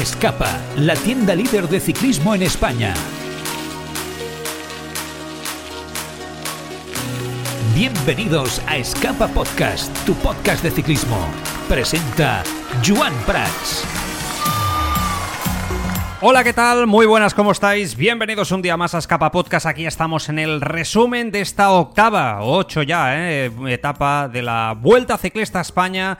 Escapa, la tienda líder de ciclismo en España. Bienvenidos a Escapa Podcast, tu podcast de ciclismo. Presenta Joan Prats. Hola, ¿qué tal? Muy buenas, ¿cómo estáis? Bienvenidos un día más a Escapa Podcast. Aquí estamos en el resumen de esta octava, ocho ya, ¿eh? etapa de la Vuelta Ciclista a España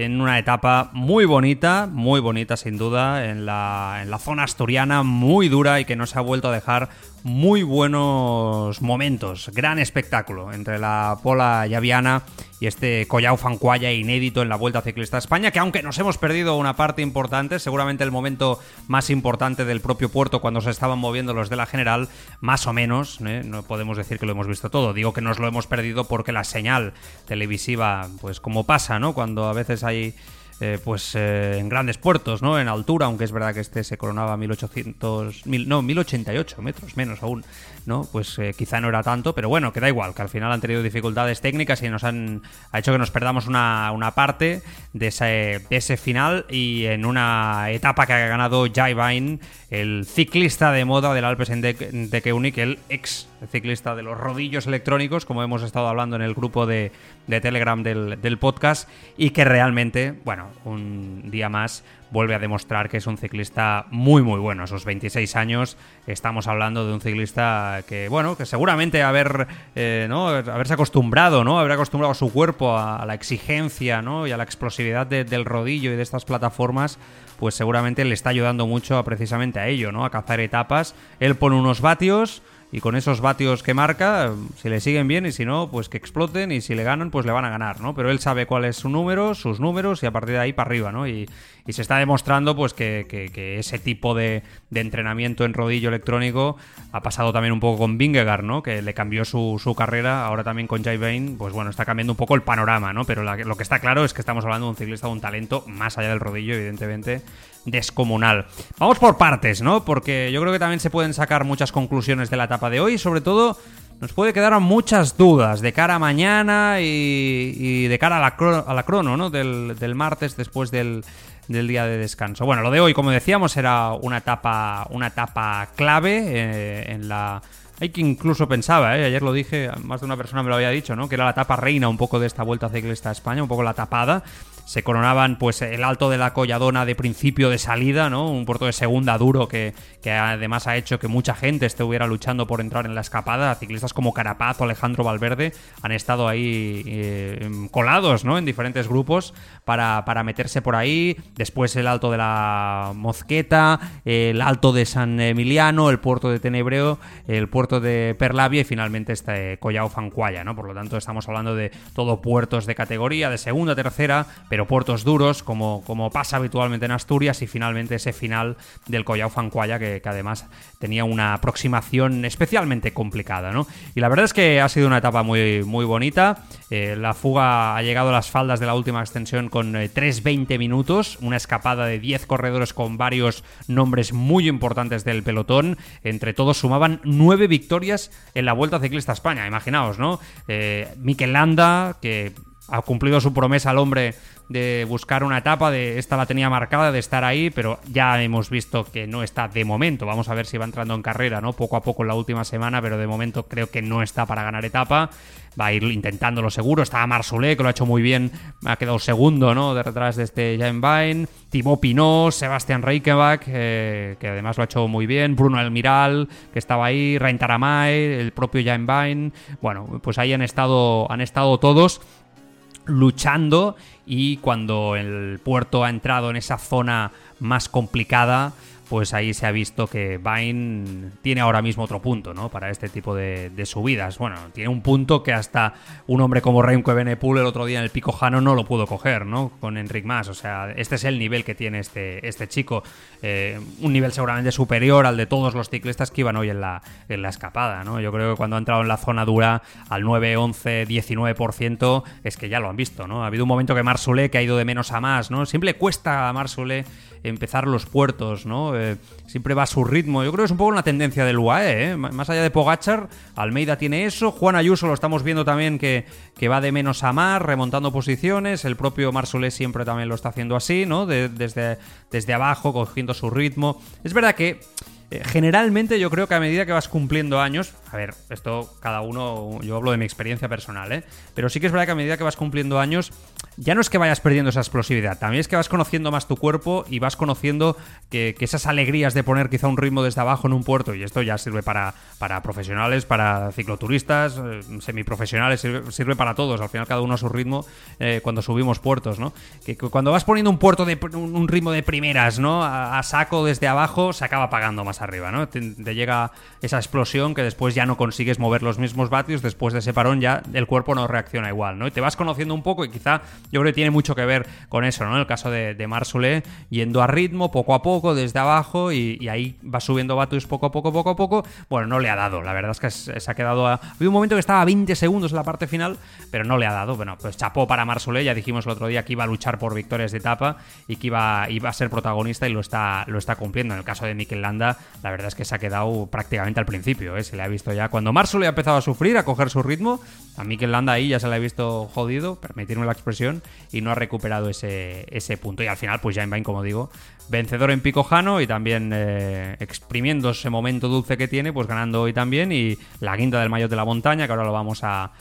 en una etapa muy bonita, muy bonita sin duda, en la, en la zona asturiana, muy dura y que nos ha vuelto a dejar muy buenos momentos. Gran espectáculo entre la Pola Llaviana y este Collao Fancuaya inédito en la Vuelta Ciclista a España, que aunque nos hemos perdido una parte importante, seguramente el momento más importante del propio puerto cuando se estaban moviendo los de la General, más o menos, ¿eh? no podemos decir que lo hemos visto todo, digo que nos lo hemos perdido porque la señal televisiva, pues como pasa, ¿no? Cuando a veces hay eh, pues eh, en grandes puertos, ¿no? En altura, aunque es verdad que este se coronaba a 1800, mil, no, 1088 metros, menos aún, ¿no? Pues eh, quizá no era tanto, pero bueno, que da igual, que al final han tenido dificultades técnicas y nos han ha hecho que nos perdamos una, una parte de ese, de final y en una etapa que ha ganado Jai Vine, el ciclista de moda del Alpes en de, el ex ciclista de los rodillos electrónicos, como hemos estado hablando en el grupo de, de Telegram del, del podcast, y que realmente, bueno, un día más vuelve a demostrar que es un ciclista muy muy bueno. A sus 26 años estamos hablando de un ciclista que, bueno, que seguramente haber, eh, ¿no? haberse acostumbrado, ¿no? Haber acostumbrado a su cuerpo a, la exigencia, ¿no? Y a la explosividad del rodillo y de estas plataformas, pues seguramente le está ayudando mucho a, precisamente a ello, ¿no? A cazar etapas. Él pone unos vatios y con esos vatios que marca, si le siguen bien y si no, pues que exploten y si le ganan, pues le van a ganar, ¿no? Pero él sabe cuál es su número, sus números y a partir de ahí para arriba, ¿no? Y, y se está demostrando pues que, que, ese tipo de, de, entrenamiento en rodillo electrónico ha pasado también un poco con Vingegaard, ¿no? Que le cambió su, su carrera, ahora también con Jay Bain, pues bueno, está cambiando un poco el panorama, ¿no? Pero lo que está claro es que estamos hablando de un ciclista de un talento más allá del rodillo, evidentemente, descomunal. Vamos por partes, ¿no? Porque yo creo que también se pueden sacar muchas conclusiones de la etapa de hoy, sobre todo nos puede quedar muchas dudas de cara a mañana y, de cara a la, a la crono, ¿no? Del, del martes después del, del, día de descanso. Bueno, lo de hoy, como decíamos, era una etapa, una etapa clave eh, en la... Hay que incluso pensaba, ¿eh? ayer lo dije, más de una persona me lo había dicho, ¿no? Que era la etapa reina un poco de esta vuelta ciclista a España, un poco la tapada se coronaban pues el alto de la Colladona de principio de salida, ¿no? Un puerto de segunda duro que, que además ha hecho que mucha gente estuviera luchando por entrar en la escapada. Ciclistas como Carapaz o Alejandro Valverde han estado ahí eh, colados, ¿no? En diferentes grupos para, para, meterse por ahí. Después el alto de la Mosqueta, el alto de San Emiliano, el puerto de Tenebreo, el puerto de Perlavia y finalmente este Collao Fancuaya, ¿no? Por lo tanto estamos hablando de todo puertos de categoría, de segunda, tercera, pero puertos duros, como, como pasa habitualmente en Asturias, y finalmente ese final del Collao Fancuaya, que, que, además tenía una aproximación especialmente complicada, ¿no? Y la verdad es que ha sido una etapa muy, muy bonita. Eh, la fuga ha llegado a las faldas de la última extensión con 3.20 eh, minutos, una escapada de 10 corredores con varios nombres muy importantes del pelotón. Entre todos sumaban 9 victorias en la Vuelta Ciclista a España, imaginaos, ¿no? Eh, Mikel Landa, que ha cumplido su promesa al hombre de buscar una etapa, de esta la tenía marcada, de estar ahí, pero ya hemos visto que no está de momento. Vamos a ver si va entrando en carrera, ¿no? Poco a poco en la última semana, pero de momento creo que no está para ganar etapa. Va a ir intentándolo seguro. Está Marsolé, que lo ha hecho muy bien, ha quedado segundo, ¿no? Detrás de este Jan Vine. Thibaut Pinot, Sebastián Reichenbach, que además lo ha hecho muy bien. Bruno Almiral, que estaba ahí. Rain Taramay, el propio Jan Vine. Bueno, pues ahí han estado, han estado todos luchando y cuando el puerto ha entrado en esa zona más complicada, pues ahí se ha visto que Vine tiene ahora mismo otro punto, ¿no? Para este tipo de, subidas. Bueno, tiene un punto que hasta un hombre como Remco Evenepoel el otro día en el Pico Jano no lo pudo coger, ¿no? Con Enric Mas. O sea, este es el nivel que tiene este, este chico. Eh, un nivel seguramente superior al de todos los ciclistas que iban hoy en la, en la escapada, ¿no? Yo creo que cuando ha entrado en la zona dura al 9, 11, 19%, es que ya lo han visto, ¿no? Ha habido un momento que Marsule que ha ido de menos a más, ¿no? Siempre cuesta a Marsule empezar los puertos, ¿no? Eh, siempre va a su ritmo. Yo creo que es un poco una tendencia del UAE, ¿eh? Más allá de Pogachar, Almeida tiene eso, Juan Ayuso lo estamos viendo también que, que va de menos a más, remontando posiciones, el propio Marsolé siempre también lo está haciendo así, ¿no? desde, desde abajo, cogiendo su ritmo. Es verdad que eh, generalmente yo creo que a medida que vas cumpliendo años, a ver, esto cada uno, yo hablo de mi experiencia personal, ¿eh? Pero sí que es verdad que a medida que vas cumpliendo años, ya no es que vayas perdiendo esa explosividad, también es que vas conociendo más tu cuerpo y vas conociendo que, esas alegrías de poner quizá un ritmo desde abajo en un puerto, y esto ya sirve para, para profesionales, para cicloturistas, eh, semiprofesionales, sirve, para todos, al final cada uno a su ritmo eh, cuando subimos puertos, ¿no? Que, cuando vas poniendo un puerto de un, ritmo de primeras, ¿no? A, saco desde abajo, se acaba pagando más arriba, ¿no? Te, te llega esa explosión que después ya no consigues mover los mismos vatios, después de ese parón ya el cuerpo no reacciona igual, ¿no? Y te vas conociendo un poco y quizá yo creo que tiene mucho que ver con eso, ¿no? El caso de, de Marsule, yendo a ritmo, poco a poco, desde abajo, y, ahí va subiendo vatios poco a poco, poco a poco. Bueno, no le ha dado, la verdad es que se ha quedado a... Había un momento que estaba a 20 segundos en la parte final, pero no le ha dado. Bueno, pues chapó para Marsule, ya dijimos el otro día que iba a luchar por victorias de etapa y que iba, iba a ser protagonista y lo está, lo está cumpliendo. En el caso de Mikel Landa, la verdad es que se ha quedado prácticamente al principio, ¿eh? se le ha visto ya cuando Marso le ha empezado a sufrir, a coger su ritmo, a Mikel Landa ahí ya se le ha visto jodido, permitirme la expresión, y no ha recuperado ese, ese punto. Y al final, pues Jaime como digo, vencedor en Picojano y también eh, exprimiendo ese momento dulce que tiene, pues ganando hoy también. Y la guinda del mayor de la montaña, que ahora lo vamos a,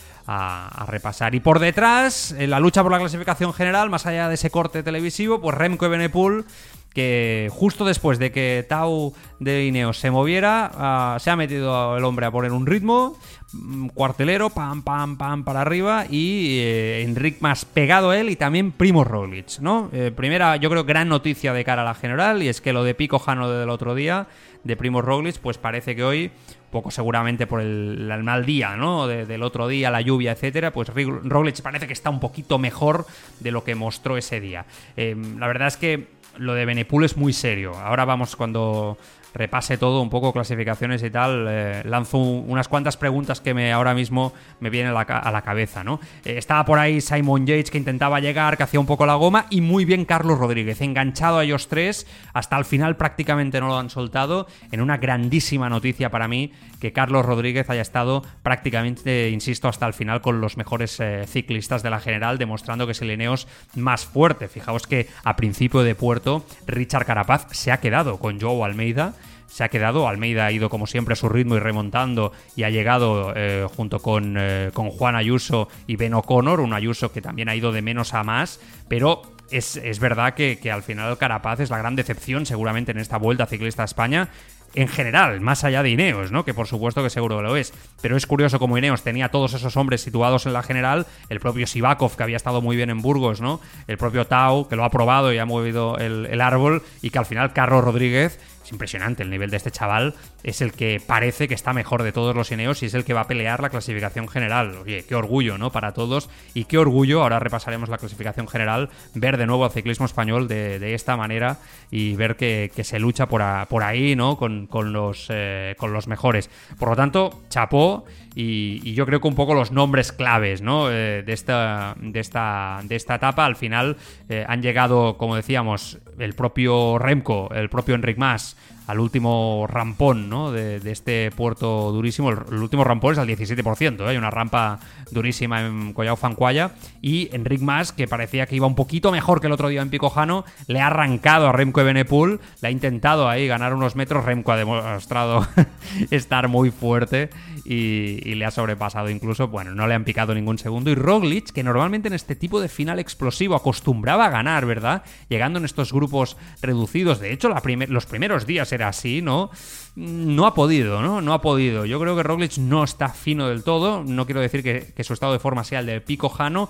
repasar. Y por detrás, en la lucha por la clasificación general, más allá de ese corte televisivo, pues Remco y Benepul que justo después de que Tau de Ineos se moviera, ah, se ha metido el hombre a poner un ritmo, mm, cuartelero, pam, pam, pam, para arriba, y eh, Enric más pegado él y también Primo Roglic, ¿no? Eh, primera, yo creo, gran noticia de cara a la general, y es que lo de Pico Jano del otro día, de Primo Roglic, pues parece que hoy poco seguramente por el, mal día, ¿no? del otro día, la lluvia, etcétera, pues Roglic parece que está un poquito mejor de lo que mostró ese día. Eh, la verdad es que lo de Benepul es muy serio. Ahora vamos cuando repase todo, un poco clasificaciones y tal, eh, lanzo unas cuantas preguntas que me ahora mismo me vienen a la, cabeza, ¿no? Eh, estaba por ahí Simon Yates que intentaba llegar, que hacía un poco la goma, y muy bien Carlos Rodríguez, enganchado a ellos tres, hasta el final prácticamente no lo han soltado, en una grandísima noticia para mí que Carlos Rodríguez haya estado prácticamente, insisto, hasta el final con los mejores eh, ciclistas de la general, demostrando que es el Ineos más fuerte. Fijaos que a principio de puerto, Richard Carapaz se ha quedado con Joe Almeida se ha quedado. Almeida ha ido como siempre a su ritmo y remontando y ha llegado eh, junto con, eh, con, Juan Ayuso y Ben O'Connor, un Ayuso que también ha ido de menos a más, pero es, es verdad que, que, al final Carapaz es la gran decepción seguramente en esta vuelta ciclista a España en general, más allá de Ineos, ¿no? Que por supuesto que seguro lo es. Pero es curioso como Ineos tenía todos esos hombres situados en la general, el propio Sivakov, que había estado muy bien en Burgos, ¿no? El propio Tau, que lo ha probado y ha movido el, el árbol, y que al final Carlos Rodríguez impresionante el nivel de este chaval. Es el que parece que está mejor de todos los Ineos y es el que va a pelear la clasificación general. Oye, qué orgullo, ¿no? Para todos. Y qué orgullo, ahora repasaremos la clasificación general, ver de nuevo al ciclismo español de, esta manera y ver que, se lucha por, ahí, ¿no? Con, los, eh, con los mejores. Por lo tanto, chapó y, yo creo que un poco los nombres claves, ¿no? Eh, de, esta, de, esta, de esta etapa al final eh, han llegado, como decíamos, el propio Remco, el propio Enric Mas, al último rampón ¿no? de, este puerto durísimo. El, último rampón es al 17%, ¿eh? hay una rampa durísima en Collao Fancuaya. Y Enric Mas, que parecía que iba un poquito mejor que el otro día en Picojano, le ha arrancado a Remco Evenepoel, le ha intentado ahí ganar unos metros. Remco ha demostrado estar muy fuerte y, le ha sobrepasado incluso. Bueno, no le han picado ningún segundo. Y Roglic, que normalmente en este tipo de final explosivo acostumbraba a ganar, ¿verdad? Llegando en estos grupos reducidos. De hecho, los primeros días era así, ¿no? No ha podido, ¿no? No ha podido. Yo creo que Roglic no está fino del todo. No quiero decir que, su estado de forma sea el de Pico Jano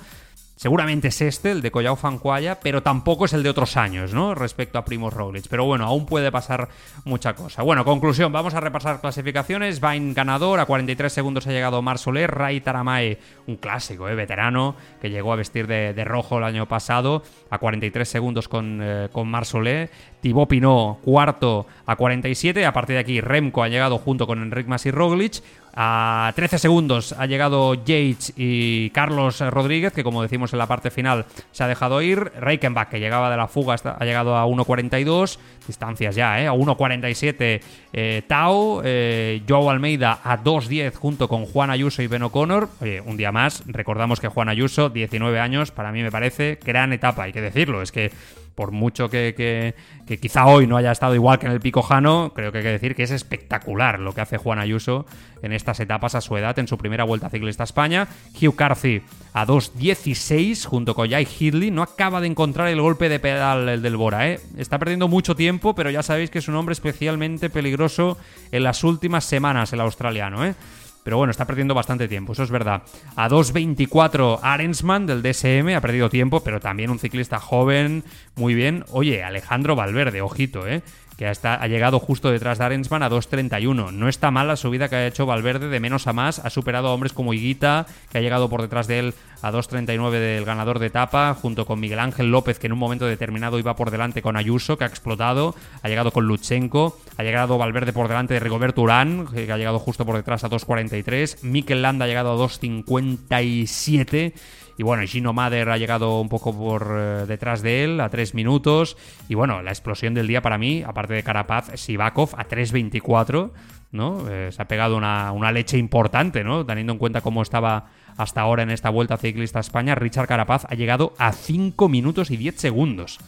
Seguramente es este, el de Collao Fancuaya, pero tampoco es el de otros años, ¿no? Respecto a Primo Roglic. Pero bueno, aún puede pasar mucha cosa. Bueno, conclusión, vamos a repasar clasificaciones. Vain ganador, a 43 segundos ha llegado Mar Soler, Ray Taramae, un clásico, ¿eh? veterano, que llegó a vestir de, rojo el año pasado, a 43 segundos con, eh, con Mar Soler. Thibaut Pinot, cuarto, a 47. A partir de aquí, Remco ha llegado junto con Enric Mas y Roglic. A 13 segundos ha llegado Yates y Carlos Rodríguez, que como decimos en la parte final se ha dejado ir. Reichenbach, que llegaba de la fuga, ha llegado a 1.42. Distancias ya, ¿eh? A 1.47 eh, Tao. Eh, Joao Almeida a 2.10 junto con Juan Ayuso y Ben O'Connor. Oye, un día más. Recordamos que Juan Ayuso, 19 años, para mí me parece gran etapa, hay que decirlo. Es que por mucho que, quizá hoy no haya estado igual que en el Picojano, creo que hay que decir que es espectacular lo que hace Juan Ayuso en estas etapas a su edad, en su primera vuelta ciclista a España. Hugh Carthy a 2.16 junto con Jai Hidley, no acaba de encontrar el golpe de pedal el del Bora, ¿eh? Está perdiendo mucho tiempo, pero ya sabéis que es un hombre especialmente peligroso en las últimas semanas, el australiano, ¿eh? Pero bueno, está perdiendo bastante tiempo, eso es verdad. A 2.24 Arensman del DSM ha perdido tiempo, pero también un ciclista joven, muy bien. Oye, Alejandro Valverde, ojito, ¿eh? que ha llegado justo detrás de Arensman a 2.31. No está mal la subida que ha hecho Valverde de menos a más. Ha superado a hombres como Higuita, que ha llegado por detrás de él a 2.39 del ganador de etapa, junto con Miguel Ángel López, que en un momento determinado iba por delante con Ayuso, que ha explotado. Ha llegado con Luchenko. Ha llegado Valverde por delante de Rigoberto Urán, que ha llegado justo por detrás a 2.43. Mikel Landa ha llegado a 2.57. Y bueno, Gino Mader ha llegado un poco por eh, detrás de él, a 3 minutos. Y bueno, la explosión del día para mí, aparte de Carapaz, Sivakov a 3.24. ¿no? Eh, se ha pegado una, una, leche importante, ¿no? Teniendo en cuenta cómo estaba hasta ahora en esta Vuelta Ciclista a España, Richard Carapaz ha llegado a 5 minutos y 10 segundos.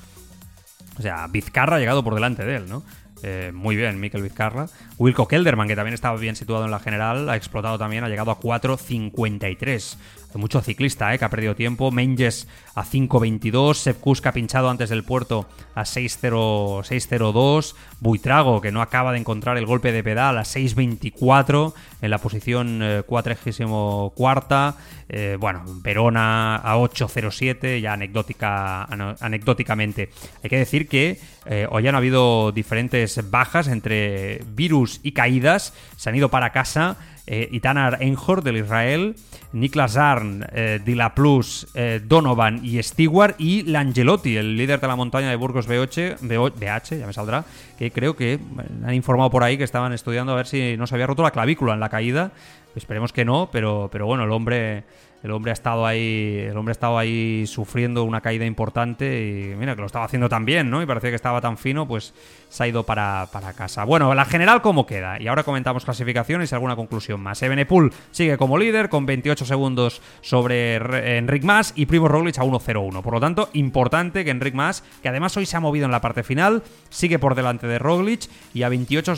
O sea, Vizcarra ha llegado por delante de él, ¿no? Eh, muy bien, Mikel Vizcarra. Wilco Kelderman, que también estaba bien situado en la general, ha explotado también, ha llegado a 4.53 mucho ciclista, ¿eh? que ha perdido tiempo. Menges a 5.22. Sepp ha pinchado antes del puerto a 6.02. Buitrago, que no acaba de encontrar el golpe de pedal a 6.24 en la posición 44. Eh, eh, bueno, Verona a 8.07, ya anecdótica, anecdóticamente. Hay que decir que eh, hoy han habido diferentes bajas entre virus y caídas. Se han ido para casa eh, Itanar Enjor del Israel, Niklas Arn, eh, Dila Plus, eh, Donovan y Stewart y Langelotti, el líder de la montaña de Burgos B8, BH, ya me saldrá, que creo que han informado por ahí que estaban estudiando a ver si no se había roto la clavícula en la caída. Esperemos que no, pero, pero bueno, el hombre el hombre ha estado ahí, el hombre ha estado ahí sufriendo una caída importante y mira que lo estaba haciendo tan bien, ¿no? Y parecía que estaba tan fino, pues se ha ido para, casa. Bueno, la general cómo queda y ahora comentamos clasificaciones y alguna conclusión más. Ebenepool sigue como líder con 28 segundos sobre Enric Mas y Primo Roglic a 1.01. Por lo tanto, importante que Enric Mas, que además hoy se ha movido en la parte final, sigue por delante de Roglic y a 28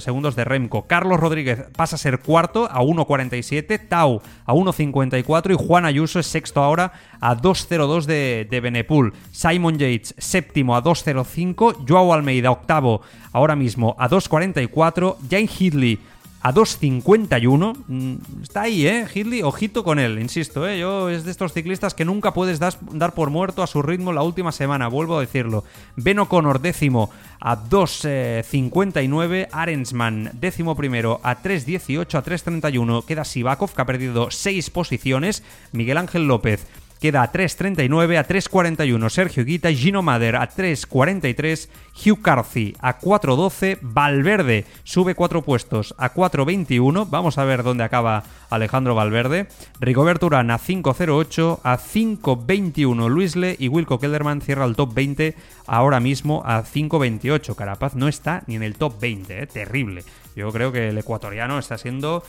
segundos de Remco. Carlos Rodríguez pasa a ser cuarto a 1.47, Tau a 1.54 y Juan Ayuso es sexto ahora a 2.02 de, de Benepool. Simon Yates séptimo a 2.05. Joao Almeida octavo ahora mismo a 2.44. Jane Hidley a 2.51. Mm, está ahí, ¿eh? Hidley, ojito con él, insisto, ¿eh? Yo es de estos ciclistas que nunca puedes dar, por muerto a su ritmo la última semana, vuelvo a decirlo. Ben O'Connor décimo a 2.59. Arensman décimo primero a 3.18, a 3.31. Queda Sivakov, que ha perdido 6 posiciones. Miguel Ángel López queda a 3.39, a 3.41 Sergio Guita, Gino Mader a 3.43, Hugh Carthy a 4.12, Valverde sube 4 puestos a 4.21, vamos a ver dónde acaba Alejandro Valverde, Rigoberto Urán a 5.08, a 5.21 Luisle y Wilco Kelderman cierra el top 20 ahora mismo a 5.28. Carapaz no está ni en el top 20, ¿eh? terrible. Yo creo que el ecuatoriano está siendo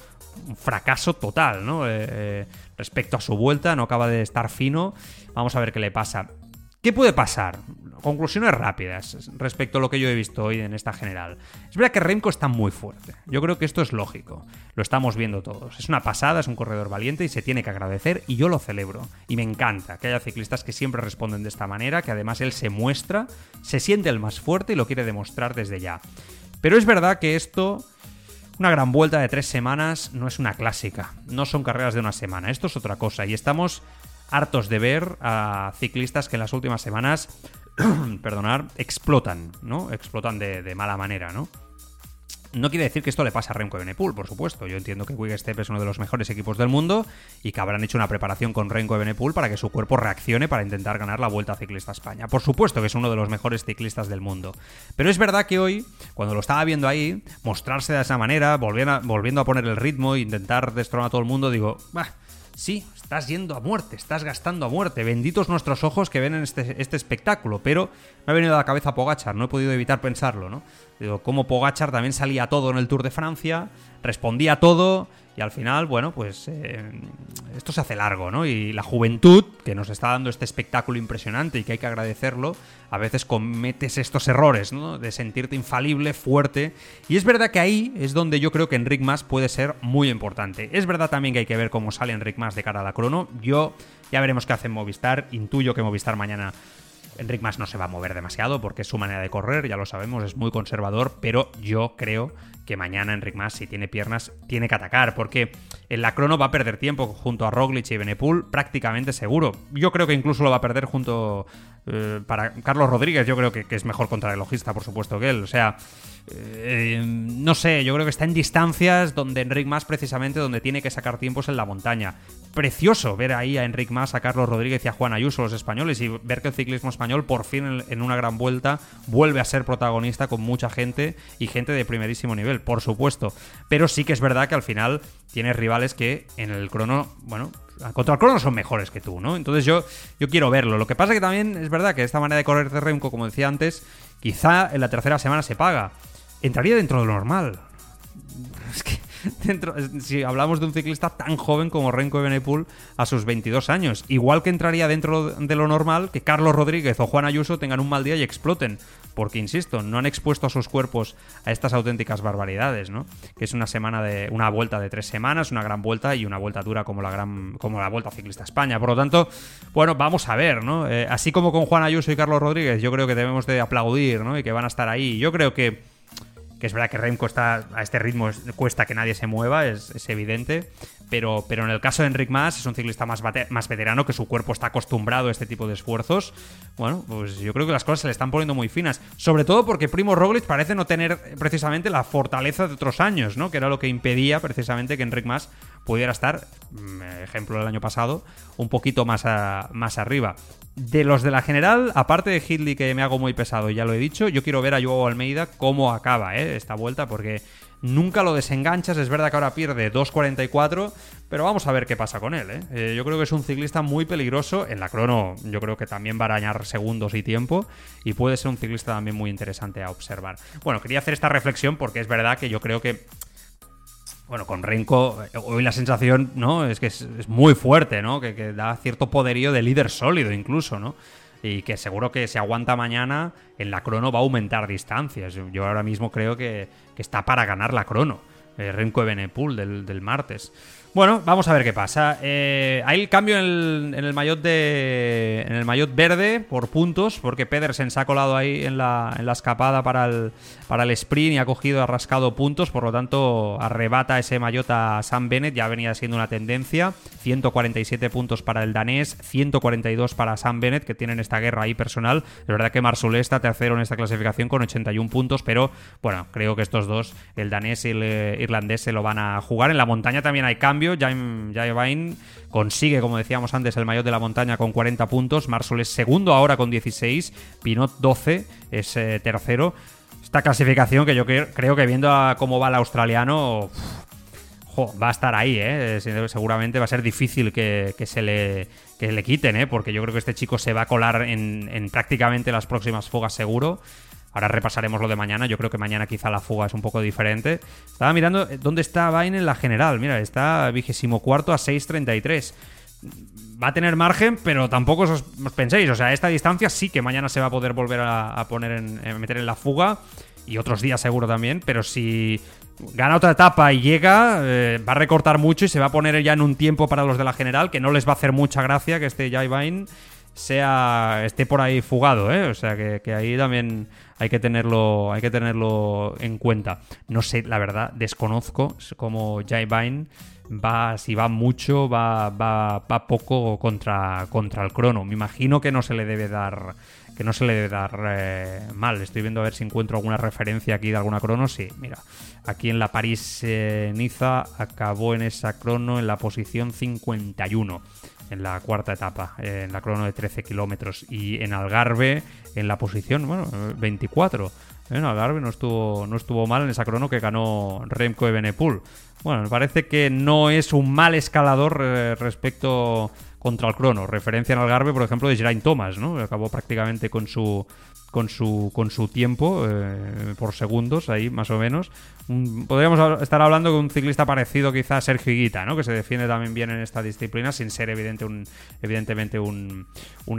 un fracaso total, ¿no? Eh, eh, respecto a su vuelta, no acaba de estar fino. Vamos a ver qué le pasa. ¿Qué puede pasar? Conclusiones rápidas respecto a lo que yo he visto hoy en esta general. Es verdad que Remco está muy fuerte. Yo creo que esto es lógico. Lo estamos viendo todos. Es una pasada, es un corredor valiente y se tiene que agradecer y yo lo celebro. Y me encanta que haya ciclistas que siempre responden de esta manera, que además él se muestra, se siente el más fuerte y lo quiere demostrar desde ya. Pero es verdad que esto una gran vuelta de tres semanas no es una clásica, no son carreras de una semana, esto es otra cosa y estamos hartos de ver a ciclistas que en las últimas semanas, perdonar, explotan, ¿no? Explotan de, de mala manera, ¿no? No quiere decir que esto le pase a Renko Benepool, por supuesto. Yo entiendo que Quick-Step es uno de los mejores equipos del mundo y que habrán hecho una preparación con Renko Benepool para que su cuerpo reaccione para intentar ganar la Vuelta Ciclista a España. Por supuesto que es uno de los mejores ciclistas del mundo. Pero es verdad que hoy, cuando lo estaba viendo ahí, mostrarse de esa manera, volviendo a, volviendo a poner el ritmo e intentar destronar a todo el mundo, digo, bah, sí, estás yendo a muerte, estás gastando a muerte. Benditos nuestros ojos que ven en este, este espectáculo. Pero me ha venido a la cabeza Pogachar, no he podido evitar pensarlo, ¿no? Digo, como Pogachar también salía todo en el Tour de Francia, respondía todo y al final, bueno, pues eh, esto se hace largo, ¿no? Y la juventud, que nos está dando este espectáculo impresionante y que hay que agradecerlo, a veces cometes estos errores, ¿no? De sentirte infalible, fuerte. Y es verdad que ahí es donde yo creo que Enric Mas puede ser muy importante. Es verdad también que hay que ver cómo sale Enric Mas de cara a la crono. Yo ya veremos qué hace Movistar. Intuyo que Movistar mañana Enric Mas no se va a mover demasiado porque es su manera de correr, ya lo sabemos, es muy conservador, pero yo creo que mañana Enric Mas, si tiene piernas, tiene que atacar, porque en la crono va a perder tiempo junto a Roglic y Benepool, prácticamente seguro. Yo creo que incluso lo va a perder junto eh, para Carlos Rodríguez, yo creo que, es mejor contrarrelojista, por supuesto, que él. O sea, eh, no sé, yo creo que está en distancias donde Enric Mas precisamente donde tiene que sacar tiempos en la montaña. Precioso ver ahí a Enric Mas, a Carlos Rodríguez y a Juan Ayuso, los españoles, y ver que el ciclismo español por fin en una gran vuelta vuelve a ser protagonista con mucha gente y gente de primerísimo nivel, por supuesto. Pero sí que es verdad que al final tienes rivales que en el crono, bueno, contra el crono son mejores que tú, ¿no? Entonces yo, yo quiero verlo. Lo que pasa que también es verdad que esta manera de correr de Remco, como decía antes, quizá en la tercera semana se paga. Entraría dentro de lo normal. Es que dentro, si hablamos de un ciclista tan joven como Renko Benepool a sus 22 años, igual que entraría dentro de lo normal que Carlos Rodríguez o Juan Ayuso tengan un mal día y exploten, porque insisto, no han expuesto a sus cuerpos a estas auténticas barbaridades, ¿no? Que es una semana de una vuelta de tres semanas, una gran vuelta y una vuelta dura como la gran como la Vuelta Ciclista España. Por lo tanto, bueno, vamos a ver, ¿no? Eh, así como con Juan Ayuso y Carlos Rodríguez, yo creo que debemos de aplaudir, ¿no? Y que van a estar ahí. Yo creo que es verdad que Remco está a este ritmo, cuesta que nadie se mueva, es, evidente. Pero, pero en el caso de Enric Mas, es un ciclista más, veterano que su cuerpo está acostumbrado a este tipo de esfuerzos. Bueno, pues yo creo que las cosas se le están poniendo muy finas. Sobre todo porque Primo Roglic parece no tener precisamente la fortaleza de otros años, ¿no? Que era lo que impedía precisamente que Enric Mas pudiera estar, mm, ejemplo del año pasado, un poquito más, más arriba. De los de la general, aparte de Hidley que me hago muy pesado, ya lo he dicho, yo quiero ver a Joao Almeida cómo acaba ¿eh? esta vuelta porque nunca lo desenganchas. Es verdad que ahora pierde 2.44, pero vamos a ver qué pasa con él. ¿eh? Eh, yo creo que es un ciclista muy peligroso. En la crono, yo creo que también va a arañar segundos y tiempo. Y puede ser un ciclista también muy interesante a observar. Bueno, quería hacer esta reflexión porque es verdad que yo creo que. Bueno, con Renko, hoy la sensación, ¿no? Es que es, muy fuerte, ¿no? Que, que da cierto poderío de líder sólido, incluso, ¿no? y que seguro que si aguanta mañana en la crono va a aumentar distancias. Yo ahora mismo creo que, que está para ganar la crono. El Renko Evenepoel del, del martes. Bueno, vamos a ver qué pasa. Eh, hay el cambio en el, en el maillot de. En el maillot verde por puntos. Porque Pedersen se ha colado ahí en la, en la escapada para el, para el sprint y ha cogido, ha rascado puntos. Por lo tanto, arrebata ese maillot a Sam Bennett. Ya venía siendo una tendencia. 147 puntos para el danés, 142 para Sam Bennett, que tienen esta guerra ahí personal. Es verdad que Marsul está tercero en esta clasificación con 81 puntos. Pero bueno, creo que estos dos, el danés y el eh, irlandés, se lo van a jugar. En la montaña también hay cambio. Jaime Bain consigue, como decíamos antes, el mayor de la montaña con 40 puntos. Marsol es segundo ahora con 16. Pinot 12 es eh, tercero. Esta clasificación que yo creo que viendo a cómo va el australiano, va a estar ahí, ¿eh? Seguramente va a ser difícil que, se le, que le quiten, ¿eh? Porque yo creo que este chico se va a colar en, en prácticamente las próximas fugas seguro. Ahora repasaremos lo de mañana. Yo creo que mañana quizá la fuga es un poco diferente. Estaba mirando dónde está Vine en la general. Mira, está vigésimo cuarto a 6.33. Va a tener margen, pero tampoco os, penséis. O sea, esta distancia sí que mañana se va a poder volver a, poner en, meter en la fuga. Y otros días seguro también. Pero si gana otra etapa y llega, eh, va a recortar mucho y se va a poner ya en un tiempo para los de la general que no les va a hacer mucha gracia que este Jai Vine sea esté por ahí fugado, ¿eh? O sea que, ahí también hay que tenerlo hay que tenerlo en cuenta. No sé, la verdad, desconozco cómo Jai Vine va, si va mucho, va, va, va poco contra, contra el crono. Me imagino que no se le debe dar que no se le debe dar eh, mal. Estoy viendo a ver si encuentro alguna referencia aquí de alguna crono. Sí, mira, aquí en la París-Niza acabó en esa crono en la posición 51 en la cuarta etapa, en la crono de 13 kilómetros. Y en Algarve, en la posición, bueno, 24. En Algarve no estuvo, no estuvo mal en esa crono que ganó Remco Evenepoel. Bueno, me parece que no es un mal escalador eh, respecto contra el crono. Referencia en Algarve, por ejemplo, de Geraint Thomas, ¿no? Acabó prácticamente con su con su, con su tiempo eh, por segundos, ahí más o menos. Podríamos estar hablando de un ciclista parecido quizá a Sergio Higuita, ¿no? que se defiende también bien en esta disciplina sin ser evidente un, evidentemente un,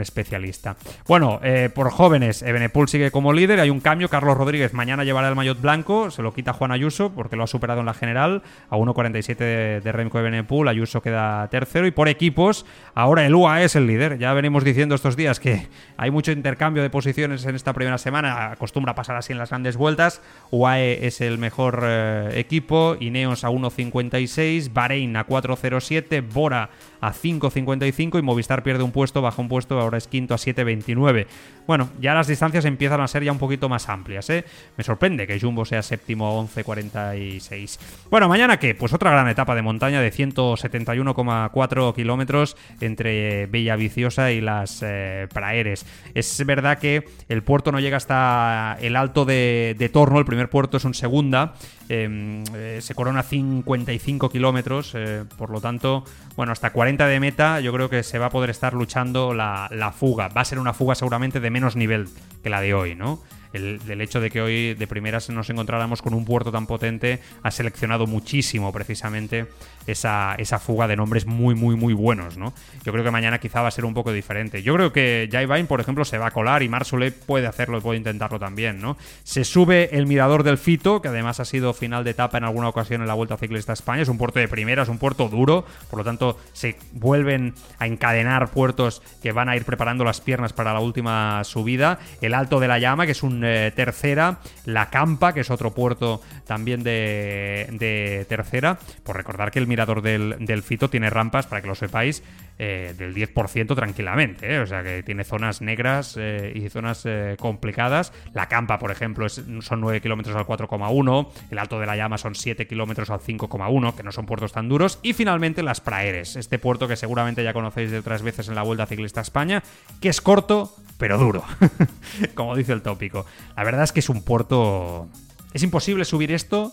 especialista. Bueno, eh, por jóvenes, Ebenepul sigue como líder, hay un cambio, Carlos Rodríguez mañana llevará el maillot blanco, se lo quita Juan Ayuso porque lo ha superado en la general, a 1.47 de, de Remco Ebenepul, Ayuso queda tercero y por equipos, ahora el UAE es el líder, ya venimos diciendo estos días que hay mucho intercambio de posiciones en esta primera semana, acostumbra pasar así en las grandes vueltas. UAE es el mejor eh, equipo, Ineos a 1.56, Bahrein a 4.07, Bora a 5.55 y Movistar pierde un puesto, baja un puesto, ahora es quinto a 7.29. Bueno, ya las distancias empiezan a ser ya un poquito más amplias, ¿eh? Me sorprende que Jumbo sea séptimo a 11.46. Bueno, ¿mañana qué? Pues otra gran etapa de montaña de 171,4 kilómetros entre Villaviciosa y las eh, Praeres. Es verdad que el puerto no llega hasta el alto de, Torno, el primer puerto es un segunda, eh, se corona 55 kilómetros, eh, por lo tanto, bueno, hasta 40 de meta yo creo que se va a poder estar luchando la, la fuga. Va a ser una fuga seguramente de menos nivel que la de hoy, ¿no? el, del hecho de que hoy de primeras nos encontráramos con un puerto tan potente ha seleccionado muchísimo precisamente esa, esa fuga de nombres muy, muy, muy buenos, ¿no? Yo creo que mañana quizá va a ser un poco diferente. Yo creo que Jai Vine, por ejemplo, se va a colar y Marsule puede hacerlo puede intentarlo también, ¿no? Se sube el mirador del Fito, que además ha sido final de etapa en alguna ocasión en la Vuelta Ciclista a España. Es un puerto de primera, es un puerto duro, por lo tanto se vuelven a encadenar puertos que van a ir preparando las piernas para la última subida. El Alto de la Llama, que es un eh, tercera, La Campa, que es otro puerto también de, tercera. Por recordar que el mirador del, Fito tiene rampas, para que lo sepáis, eh, del 10% tranquilamente. Eh. O sea que tiene zonas negras y zonas complicadas. La Campa, por ejemplo, son 9 kilómetros al 4,1. El Alto de la Llama son 7 kilómetros al 5,1, que no son puertos tan duros. Y finalmente las Praeres, este puerto que seguramente ya conocéis de otras veces en la Vuelta Ciclista España, que es corto, pero duro, como dice el tópico. La verdad es que es un puerto... Es imposible subir esto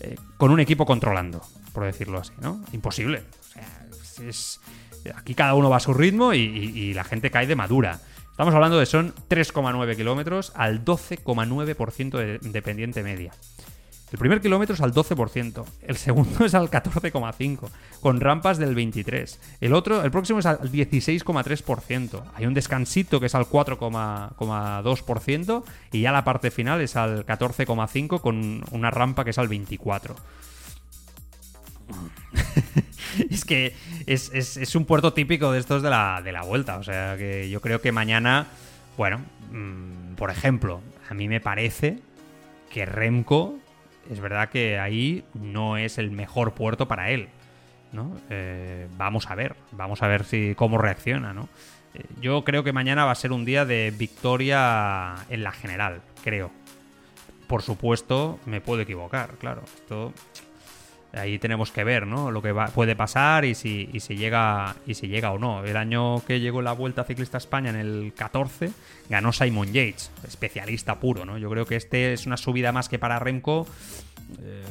eh, con un equipo controlando, por decirlo así, ¿no? Imposible. O sea, es, aquí cada uno va a su ritmo y, la gente cae de madura. Estamos hablando de son 3,9 kilómetros al 12,9% de, de pendiente media. El primer kilómetro es al 12%, el segundo es al 14,5%, con rampas del 23%. El otro, el próximo es al 16,3%. Hay un descansito que es al 4,2% y ya la parte final es al 14,5% con una rampa que es al 24%. es que es, un puerto típico de estos de la, de la vuelta. O sea que yo creo que mañana, bueno, mm, por ejemplo, a mí me parece que Remco es verdad que ahí no es el mejor puerto para él. ¿no? Eh, vamos a ver, vamos a ver si cómo reacciona, ¿no? Eh, yo creo que mañana va a ser un día de victoria en la general, creo. Por supuesto, me puedo equivocar, claro. Esto ahí tenemos que ver, ¿no? Lo que puede pasar y si, y si llega y si llega o no. El año que llegó la Vuelta Ciclista a España en el 14 ganó Simon Yates, especialista puro, ¿no? Yo creo que este es una subida más que para Remco. Eh,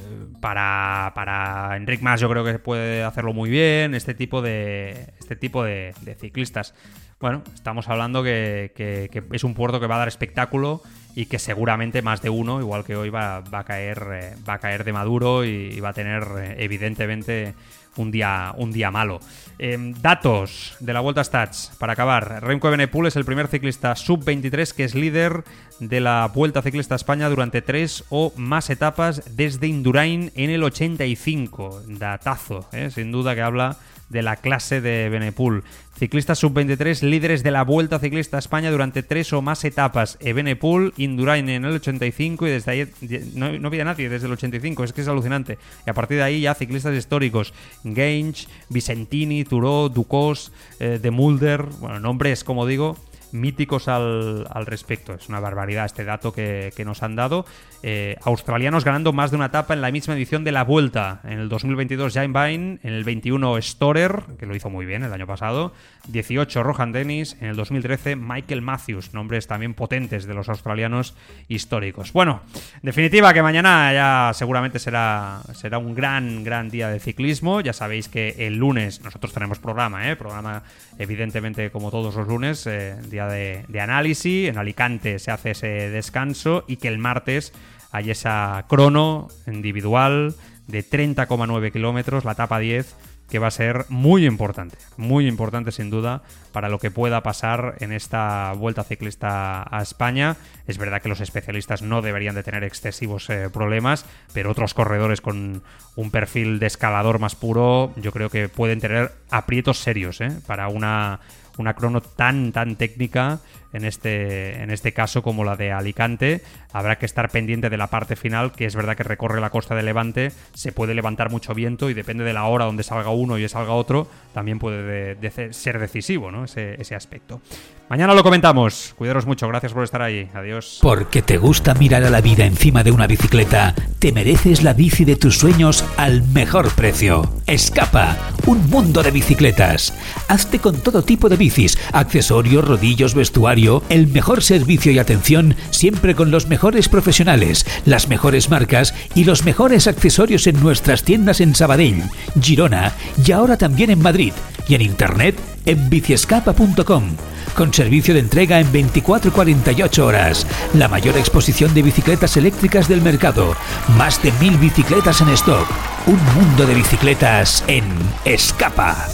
para, para Enric Mas yo creo que puede hacerlo muy bien. Este tipo de. Este tipo de, ciclistas. Bueno, estamos hablando que, que es un puerto que va a dar espectáculo y que seguramente más de uno, igual que hoy, va, a, caer, eh, va a caer de maduro y, va a tener eh, evidentemente un día, un día malo. Em, datos de la Vuelta Stats, para acabar. Remco Evenepoel es el primer ciclista sub-23 que es líder de la Vuelta Ciclista España durante tres o más etapas desde Indurain en el 85. Datazo, ¿eh? sin duda que habla de la clase de Benepul. Ciclistas sub-23 líderes de la Vuelta Ciclista a España durante tres o más etapas. Ebenepul, Indurain en el 85 y desde ahí no, no había nadie desde el 85, es que es alucinante. Y a partir de ahí ya ciclistas históricos. Gange, Vicentini, Turó, Ducos, eh, De Mulder, bueno, nombres como digo míticos al, respecto. Es una barbaridad este dato que, nos han dado. Eh, australianos ganando más de una etapa en la misma edición de la Vuelta. En el 2022 Jaime Vine, en el 21 Storer, que lo hizo muy bien el año pasado, 18 Rohan Dennis, en el 2013 Michael Matthews, nombres también potentes de los australianos históricos. Bueno, definitiva que mañana ya seguramente será, será un gran, gran día de ciclismo. Ya sabéis que el lunes nosotros tenemos programa, ¿eh? programa evidentemente como todos los lunes, eh, día de, análisis. En Alicante se hace ese descanso y que el martes hay esa crono individual de 30,9 kilómetros, la etapa 10 que va a ser muy importante, muy importante sin duda para lo que pueda pasar en esta vuelta ciclista a España. Es verdad que los especialistas no deberían de tener excesivos eh, problemas, pero otros corredores con un perfil de escalador más puro yo creo que pueden tener aprietos serios eh, para una una crono tan, tan técnica en este, en este caso como la de Alicante. Habrá que estar pendiente de la parte final, que es verdad que recorre la costa de Levante, se puede levantar mucho viento y depende de la hora donde salga uno y salga otro, también puede ser decisivo ¿no? ese, ese aspecto. Mañana lo comentamos. Cuidaros mucho. Gracias por estar ahí. Adiós. Porque te gusta mirar a la vida encima de una bicicleta, te mereces la bici de tus sueños al mejor precio. Escapa. Un mundo de bicicletas. Hazte con todo tipo de bicis, accesorios, rodillos, vestuario, el mejor servicio y atención, siempre con los mejores profesionales, las mejores marcas y los mejores accesorios en nuestras tiendas en Sabadell, Girona y ahora también en Madrid. Y en internet en biciescapa.com con servicio de entrega en 24 y 48 horas. La mayor exposición de bicicletas eléctricas del mercado. Más de mil bicicletas en stock. Un mundo de bicicletas en Escapa.